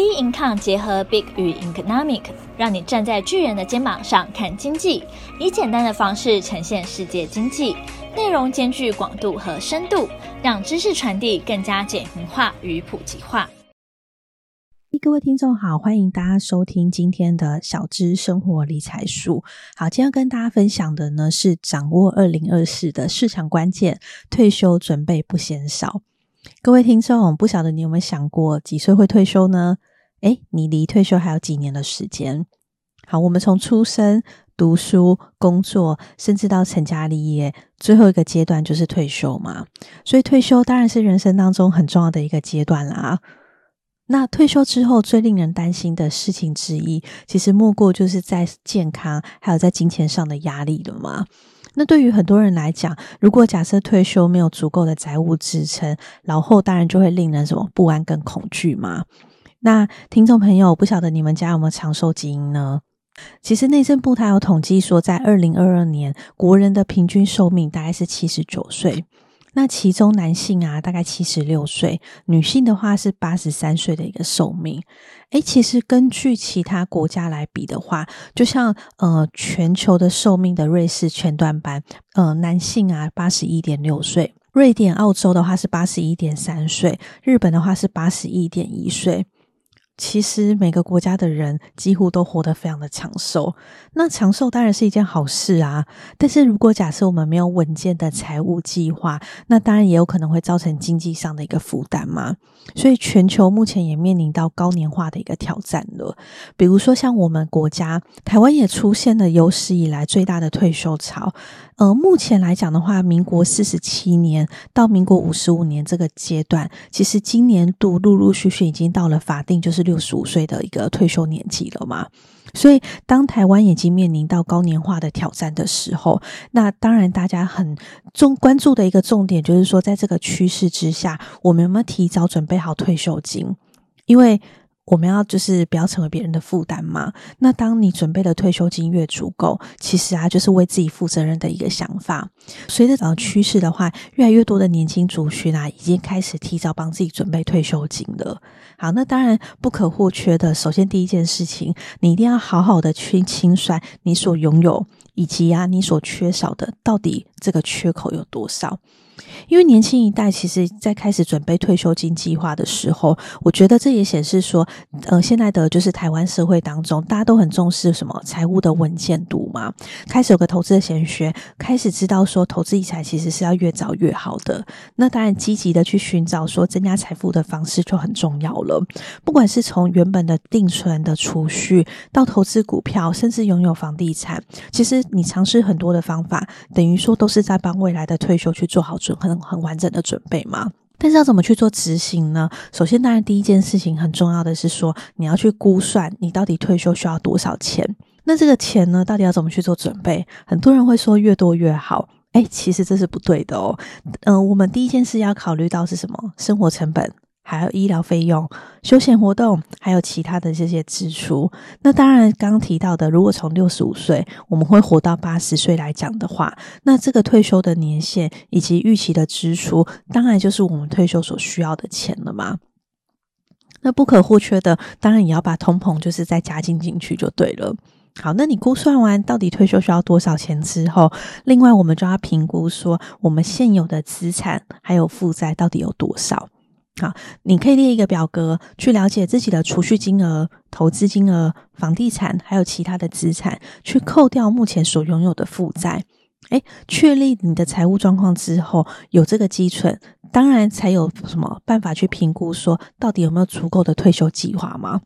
B Income 结合 Big 与 Economic，让你站在巨人的肩膀上看经济，以简单的方式呈现世界经济，内容兼具广度和深度，让知识传递更加简明化与普及化。各位听众好，欢迎大家收听今天的小资生活理财术。好，今天要跟大家分享的呢是掌握二零二四的市场关键，退休准备不嫌少。各位听众，不晓得你有没有想过几岁会退休呢？诶，你离退休还有几年的时间？好，我们从出生、读书、工作，甚至到成家立业，最后一个阶段就是退休嘛。所以退休当然是人生当中很重要的一个阶段啦。那退休之后最令人担心的事情之一，其实莫过就是在健康还有在金钱上的压力了嘛。那对于很多人来讲，如果假设退休没有足够的财务支撑，老后当然就会令人什么不安跟恐惧嘛。那听众朋友，不晓得你们家有没有长寿基因呢？其实内政部它有统计说，在二零二二年，国人的平均寿命大概是七十九岁。那其中男性啊，大概七十六岁；女性的话是八十三岁的一个寿命。诶，其实根据其他国家来比的话，就像呃全球的寿命的瑞士全段班，呃男性啊八十一点六岁；瑞典、澳洲的话是八十一点三岁；日本的话是八十一点一岁。其实每个国家的人几乎都活得非常的长寿，那长寿当然是一件好事啊。但是如果假设我们没有稳健的财务计划，那当然也有可能会造成经济上的一个负担嘛。所以全球目前也面临到高年化的一个挑战了。比如说像我们国家台湾也出现了有史以来最大的退休潮。呃，目前来讲的话，民国四十七年到民国五十五年这个阶段，其实今年度陆陆续续已经到了法定就是六十五岁的一个退休年纪了嘛。所以，当台湾已经面临到高年化的挑战的时候，那当然大家很重关注的一个重点就是说，在这个趋势之下，我们有没有提早准备好退休金？因为我们要就是不要成为别人的负担嘛。那当你准备的退休金越足够，其实啊就是为自己负责任的一个想法。随着整个趋势的话，越来越多的年轻族群啊，已经开始提早帮自己准备退休金了。好，那当然不可或缺的，首先第一件事情，你一定要好好的去清算你所拥有以及啊你所缺少的，到底这个缺口有多少。因为年轻一代其实，在开始准备退休金计划的时候，我觉得这也显示说，呃，现在的就是台湾社会当中，大家都很重视什么财务的稳健度嘛，开始有个投资的玄学，开始知道说，投资理财其实是要越早越好的。那当然，积极的去寻找说增加财富的方式就很重要了。不管是从原本的定存的储蓄，到投资股票，甚至拥有房地产，其实你尝试很多的方法，等于说都是在帮未来的退休去做好。很很完整的准备嘛，但是要怎么去做执行呢？首先，当然第一件事情很重要的是说，你要去估算你到底退休需要多少钱。那这个钱呢，到底要怎么去做准备？很多人会说越多越好，诶，其实这是不对的哦。嗯、呃，我们第一件事要考虑到是什么？生活成本。还有医疗费用、休闲活动，还有其他的这些支出。那当然，刚刚提到的，如果从六十五岁我们会活到八十岁来讲的话，那这个退休的年限以及预期的支出，当然就是我们退休所需要的钱了嘛。那不可或缺的，当然也要把通膨就是再加进进去就对了。好，那你估算完到底退休需要多少钱之后，另外我们就要评估说，我们现有的资产还有负债到底有多少。好，你可以列一个表格去了解自己的储蓄金额、投资金额、房地产还有其他的资产，去扣掉目前所拥有的负债。哎，确立你的财务状况之后，有这个基准，当然才有什么办法去评估说到底有没有足够的退休计划吗？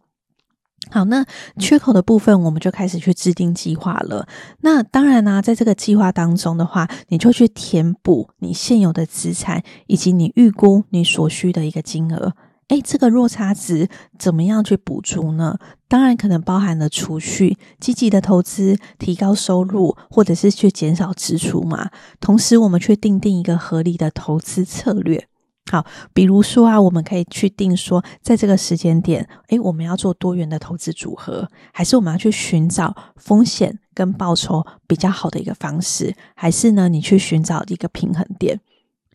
好，那缺口的部分，我们就开始去制定计划了。那当然呢、啊，在这个计划当中的话，你就去填补你现有的资产，以及你预估你所需的一个金额。诶，这个落差值怎么样去补足呢？当然可能包含了储蓄、积极的投资、提高收入，或者是去减少支出嘛。同时，我们去定定一个合理的投资策略。好，比如说啊，我们可以去定说，在这个时间点，诶，我们要做多元的投资组合，还是我们要去寻找风险跟报酬比较好的一个方式，还是呢，你去寻找一个平衡点？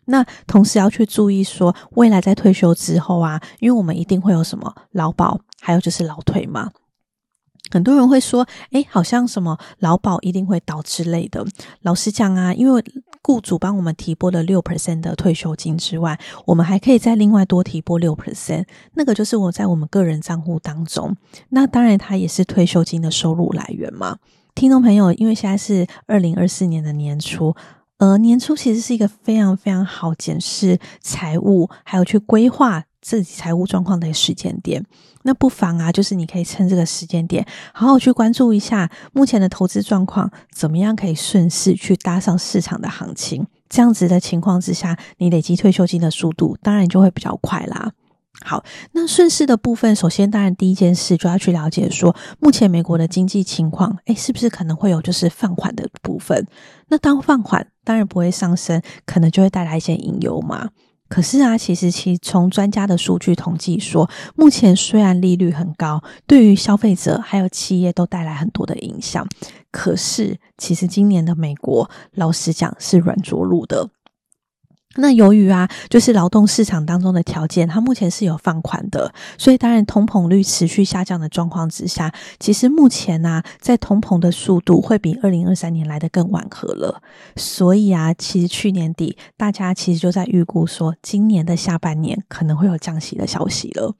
那同时要去注意说，未来在退休之后啊，因为我们一定会有什么劳保，还有就是劳退嘛。很多人会说，诶，好像什么劳保一定会倒之类的。老实讲啊，因为雇主帮我们提拨了六 percent 的退休金之外，我们还可以再另外多提拨六 percent，那个就是我在我们个人账户当中。那当然，它也是退休金的收入来源嘛。听众朋友，因为现在是二零二四年的年初。呃，年初其实是一个非常非常好检视财务，还有去规划自己财务状况的时间点。那不妨啊，就是你可以趁这个时间点，好好去关注一下目前的投资状况，怎么样可以顺势去搭上市场的行情。这样子的情况之下，你累积退休金的速度当然就会比较快啦。好，那顺势的部分，首先当然第一件事就要去了解说，目前美国的经济情况，诶，是不是可能会有就是放缓的部分？那当放缓，当然不会上升，可能就会带来一些隐忧嘛。可是啊，其实其从专家的数据统计说，目前虽然利率很高，对于消费者还有企业都带来很多的影响，可是其实今年的美国，老实讲是软着陆的。那由于啊，就是劳动市场当中的条件，它目前是有放宽的，所以当然通膨率持续下降的状况之下，其实目前呢、啊，在通膨的速度会比二零二三年来的更缓和了。所以啊，其实去年底大家其实就在预估说，今年的下半年可能会有降息的消息了。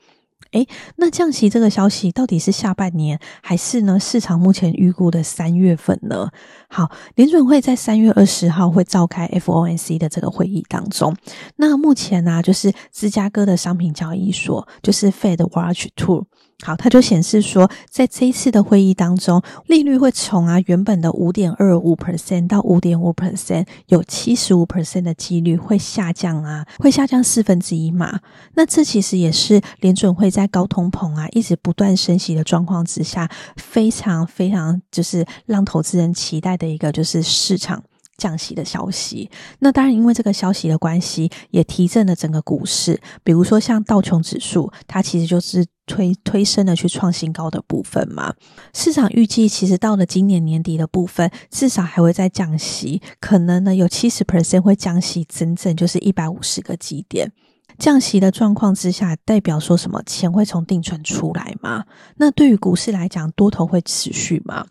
诶，那降息这个消息到底是下半年，还是呢？市场目前预估的三月份呢？好，联准会在三月二十号会召开 FOMC 的这个会议当中。那目前呢、啊，就是芝加哥的商品交易所，就是 Fed Watch Tool。好，它就显示说，在这一次的会议当中，利率会从啊原本的五点二五 percent 到五点五 percent，有七十五 percent 的几率会下降啊，会下降四分之一嘛。那这其实也是联准会在高通膨啊一直不断升息的状况之下，非常非常就是让投资人期待的一个就是市场。降息的消息，那当然因为这个消息的关系，也提振了整个股市。比如说像道琼指数，它其实就是推推升了去创新高的部分嘛。市场预计其实到了今年年底的部分，至少还会再降息，可能呢有七十 percent 会降息，整整就是一百五十个基点。降息的状况之下，代表说什么？钱会从定存出来吗？那对于股市来讲，多头会持续吗？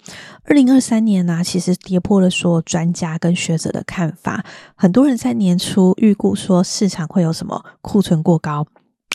二零二三年呢、其实跌破了说专家跟学者的看法，很多人在年初预估说市场会有什么库存过高。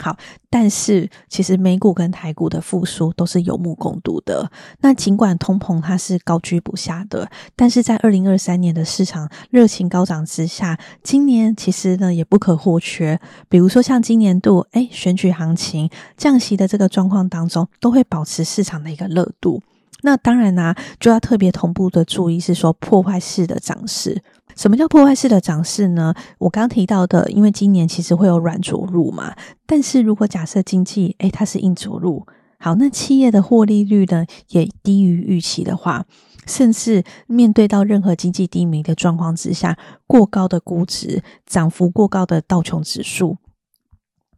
好，但是其实美股跟台股的复苏都是有目共睹的。那尽管通膨它是高居不下的，但是在二零二三年的市场热情高涨之下，今年其实呢也不可或缺。比如说像今年度，诶，选举行情、降息的这个状况当中，都会保持市场的一个热度。那当然呢、啊，就要特别同步的注意是说破坏式的涨势。什么叫破坏式的涨势呢？我刚提到的，因为今年其实会有软着陆嘛。但是如果假设经济诶它是硬着陆，好，那企业的获利率呢也低于预期的话，甚至面对到任何经济低迷的状况之下，过高的估值、涨幅过高的道琼指数。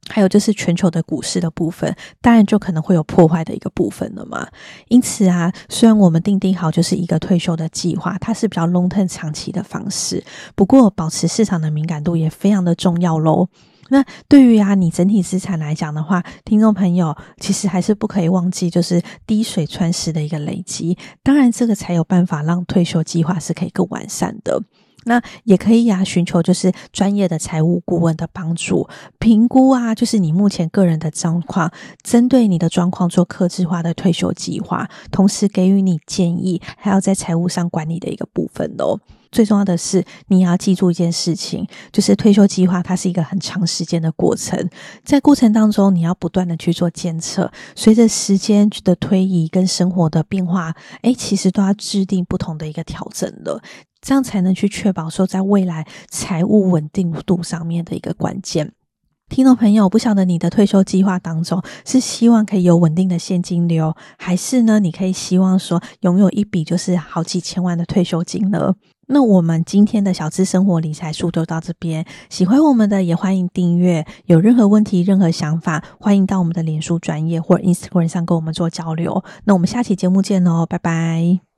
还有就是全球的股市的部分，当然就可能会有破坏的一个部分了嘛。因此啊，虽然我们定定好就是一个退休的计划，它是比较 long term 长期的方式，不过保持市场的敏感度也非常的重要喽。那对于啊你整体资产来讲的话，听众朋友其实还是不可以忘记就是滴水穿石的一个累积，当然这个才有办法让退休计划是可以更完善的。那也可以呀，寻求就是专业的财务顾问的帮助，评估啊，就是你目前个人的状况，针对你的状况做客制化的退休计划，同时给予你建议，还要在财务上管理的一个部分哦。最重要的是，你要记住一件事情，就是退休计划它是一个很长时间的过程，在过程当中你要不断的去做监测，随着时间的推移跟生活的变化，诶，其实都要制定不同的一个调整了。这样才能去确保说，在未来财务稳定度上面的一个关键。听众朋友，不晓得你的退休计划当中是希望可以有稳定的现金流，还是呢，你可以希望说拥有一笔就是好几千万的退休金呢？那我们今天的小资生活理财书就到这边，喜欢我们的也欢迎订阅。有任何问题、任何想法，欢迎到我们的脸书专业或 Instagram 上跟我们做交流。那我们下期节目见喽，拜拜。